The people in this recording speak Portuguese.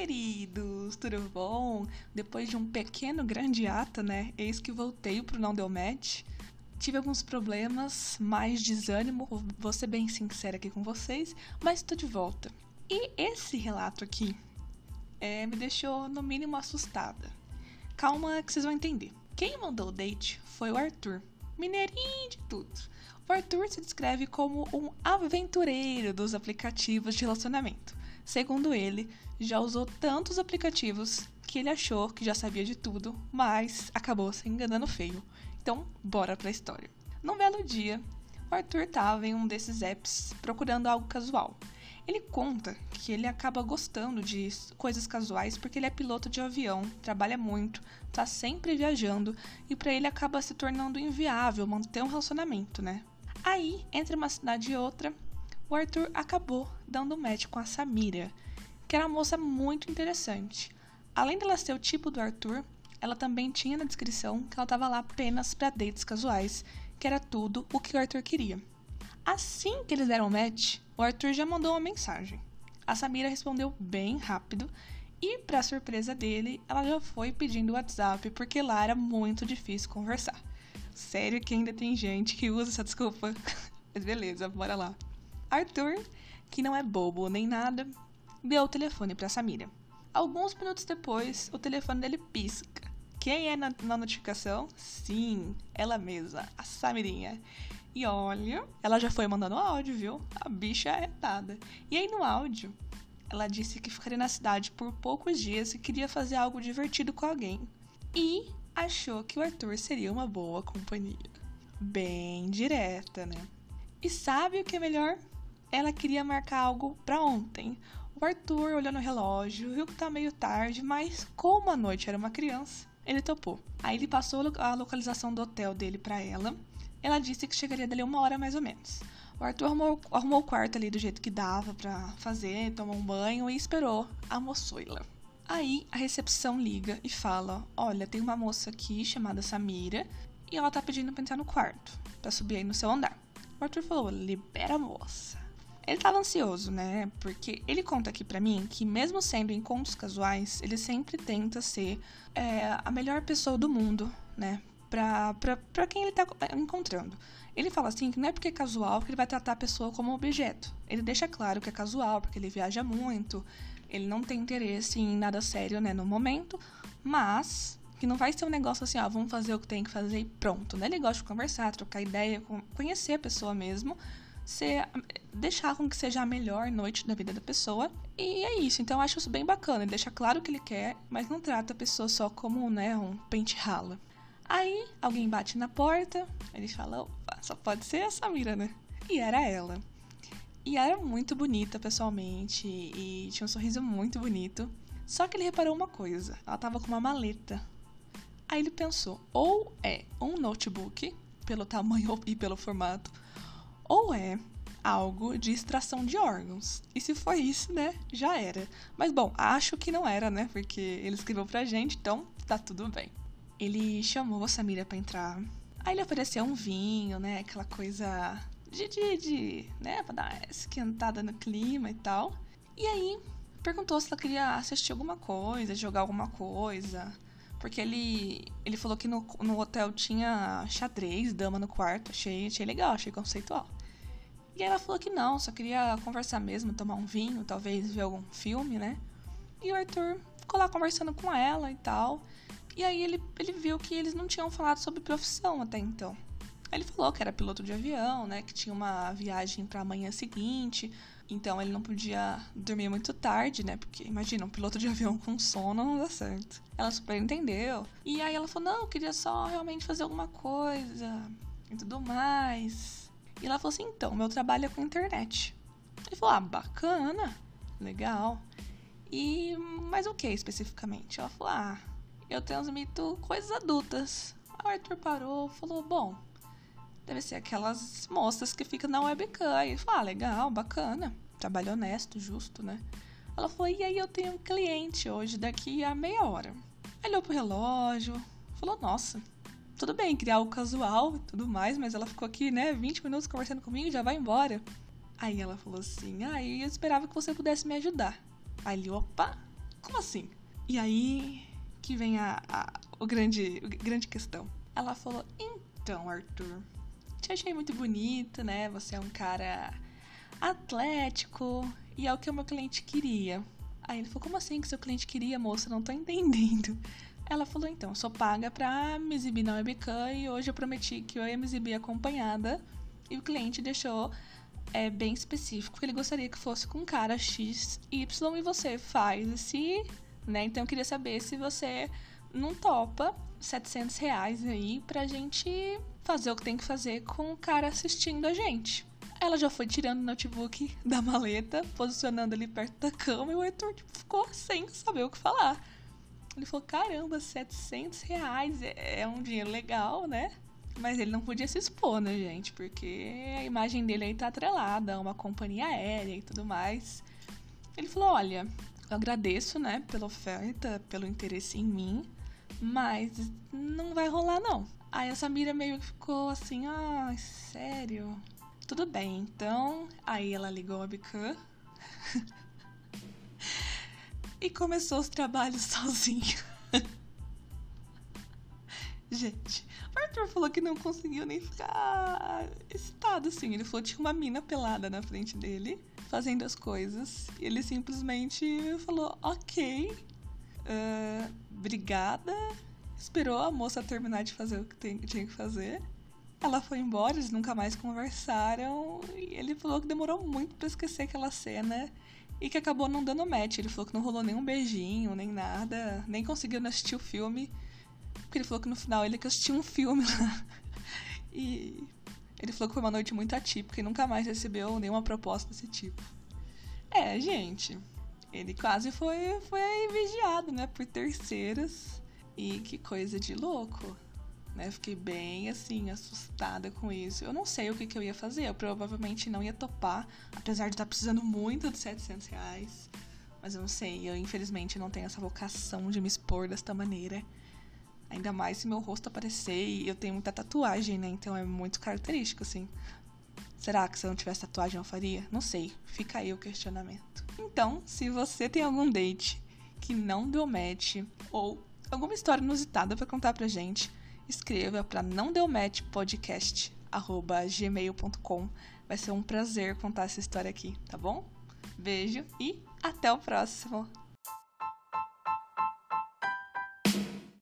queridos! Tudo bom? Depois de um pequeno grande ato, né? Eis que voltei pro Não Deu Match. Tive alguns problemas, mais desânimo, vou ser bem sincera aqui com vocês, mas tô de volta. E esse relato aqui é, me deixou, no mínimo, assustada. Calma que vocês vão entender. Quem mandou o date foi o Arthur, mineirinho de tudo. O Arthur se descreve como um aventureiro dos aplicativos de relacionamento. Segundo ele, já usou tantos aplicativos que ele achou que já sabia de tudo, mas acabou se enganando feio. Então, bora pra história. Num belo dia, o Arthur estava em um desses apps procurando algo casual. Ele conta que ele acaba gostando de coisas casuais porque ele é piloto de avião, trabalha muito, tá sempre viajando e para ele acaba se tornando inviável manter um relacionamento, né? Aí, entre uma cidade e outra, o Arthur acabou dando match com a Samira, que era uma moça muito interessante. Além dela ser o tipo do Arthur, ela também tinha na descrição que ela estava lá apenas para dates casuais, que era tudo o que o Arthur queria. Assim que eles deram match, o Arthur já mandou uma mensagem. A Samira respondeu bem rápido e, para surpresa dele, ela já foi pedindo o WhatsApp porque lá era muito difícil conversar. Sério que ainda tem gente que usa essa desculpa? Mas beleza, bora lá. Arthur, que não é bobo nem nada, deu o telefone para Samira. Alguns minutos depois, o telefone dele pisca. Quem é na, notificação? Sim, ela mesma, a Samirinha. E olha, ela já foi mandando áudio, viu? A bicha é retada. E aí no áudio, ela disse que ficaria na cidade por poucos dias e queria fazer algo divertido com alguém. E achou que o Arthur seria uma boa companhia. Bem direta, né? E sabe o que é melhor? Ela queria marcar algo para ontem. O Arthur olhou no relógio, viu que tá meio tarde, mas como a noite era uma criança, ele topou. Aí ele passou a localização do hotel dele para ela. Ela disse que chegaria dali uma hora mais ou menos. O Arthur arrumou, arrumou o quarto ali do jeito que dava para fazer, tomou um banho e esperou a moçoila. Aí a recepção liga e fala: Olha, tem uma moça aqui chamada Samira e ela tá pedindo pra entrar no quarto, para subir aí no seu andar. O Arthur falou: Libera a moça. Ele estava ansioso, né? Porque ele conta aqui para mim que, mesmo sendo encontros casuais, ele sempre tenta ser é, a melhor pessoa do mundo, né? Pra, pra, pra quem ele tá encontrando. Ele fala assim que não é porque é casual que ele vai tratar a pessoa como objeto. Ele deixa claro que é casual porque ele viaja muito, ele não tem interesse em nada sério, né, no momento, mas que não vai ser um negócio assim, ó, vamos fazer o que tem que fazer e pronto, né? Ele gosta de conversar, trocar ideia, conhecer a pessoa mesmo, ser, deixar com que seja a melhor noite da vida da pessoa. E é isso. Então eu acho isso bem bacana. Ele deixa claro o que ele quer, mas não trata a pessoa só como né, um pente rala. Aí alguém bate na porta, ele fala, opa, só pode ser a Samira, né? E era ela. E era muito bonita pessoalmente e tinha um sorriso muito bonito. Só que ele reparou uma coisa: ela tava com uma maleta. Aí ele pensou: ou é um notebook, pelo tamanho e pelo formato, ou é algo de extração de órgãos. E se foi isso, né, já era. Mas bom, acho que não era, né, porque ele escreveu pra gente, então tá tudo bem. Ele chamou a Samira para entrar. Aí ele ofereceu um vinho, né, aquela coisa de, de, de, né, pra dar esquentada no clima e tal. E aí perguntou se ela queria assistir alguma coisa, jogar alguma coisa. Porque ele, ele falou que no, no hotel tinha xadrez, dama no quarto. Achei, achei legal, achei conceitual. E ela falou que não, só queria conversar mesmo, tomar um vinho, talvez ver algum filme, né? E o Arthur ficou lá conversando com ela e tal. E aí ele, ele viu que eles não tinham falado sobre profissão até então. Ele falou que era piloto de avião, né? Que tinha uma viagem para a manhã seguinte. Então ele não podia dormir muito tarde, né? Porque imagina, um piloto de avião com sono não dá certo. Ela super entendeu. E aí ela falou: não, eu queria só realmente fazer alguma coisa e tudo mais. E ela falou assim: então, meu trabalho é com internet. Ele falou: ah, bacana, legal. E, mas o que especificamente? Ela falou: ah, eu transmito coisas adultas. O Arthur parou, falou: bom, deve ser aquelas moças que ficam na webcam. E ele falou: ah, legal, bacana. Trabalho honesto, justo, né? Ela falou: e aí eu tenho um cliente hoje, daqui a meia hora. Olhou pro relógio, falou: nossa, tudo bem, criar algo casual e tudo mais, mas ela ficou aqui, né, 20 minutos conversando comigo e já vai embora. Aí ela falou assim: Ah, eu esperava que você pudesse me ajudar. Aí ele, opa, como assim? E aí que vem a, a o grande, grande questão. Ela falou: Então, Arthur, te achei muito bonito, né? Você é um cara atlético e é o que o meu cliente queria. Aí ele falou: Como assim que seu cliente queria, moça? Não tô entendendo. Ela falou: Então, sou paga pra me exibir na webcam e hoje eu prometi que eu ia me exibir acompanhada. E o cliente deixou é, bem específico que ele gostaria que fosse com cara X, Y e você faz esse. Né? Então eu queria saber se você não topa 700 reais aí pra gente fazer o que tem que fazer com o cara assistindo a gente. Ela já foi tirando o notebook da maleta, posicionando ali perto da cama, e o Arthur tipo, ficou sem saber o que falar. Ele falou: caramba, 700 reais é, é um dinheiro legal, né? Mas ele não podia se expor, né, gente? Porque a imagem dele aí tá atrelada a uma companhia aérea e tudo mais. Ele falou: olha, eu agradeço, né, pela oferta, pelo interesse em mim, mas não vai rolar, não. Aí a Samira meio que ficou assim: ah, sério? Tudo bem, então. Aí ela ligou a webcam. e começou os trabalhos sozinho. Gente, o Arthur falou que não conseguiu nem ficar excitado assim. Ele falou que tinha uma mina pelada na frente dele, fazendo as coisas. E ele simplesmente falou: Ok, uh, obrigada. Esperou a moça terminar de fazer o que tinha que fazer. Ela foi embora, eles nunca mais conversaram. E ele falou que demorou muito para esquecer aquela cena e que acabou não dando match. Ele falou que não rolou nenhum beijinho, nem nada, nem conseguiu assistir o filme. Porque ele falou que no final ele que assistiu um filme lá. E ele falou que foi uma noite muito atípica e nunca mais recebeu nenhuma proposta desse tipo. É, gente. Ele quase foi, foi vigiado, né? Por terceiras. E que coisa de louco né? Fiquei bem assim, assustada com isso. Eu não sei o que, que eu ia fazer. Eu provavelmente não ia topar, apesar de estar precisando muito de 700 reais. Mas eu não sei, eu infelizmente não tenho essa vocação de me expor desta maneira. Ainda mais se meu rosto aparecer e eu tenho muita tatuagem, né? Então é muito característico, assim. Será que se eu não tivesse tatuagem eu faria? Não sei. Fica aí o questionamento. Então, se você tem algum date que não deu match ou alguma história inusitada para contar pra gente, escreva para não match podcast gmail.com. Vai ser um prazer contar essa história aqui, tá bom? Beijo e até o próximo.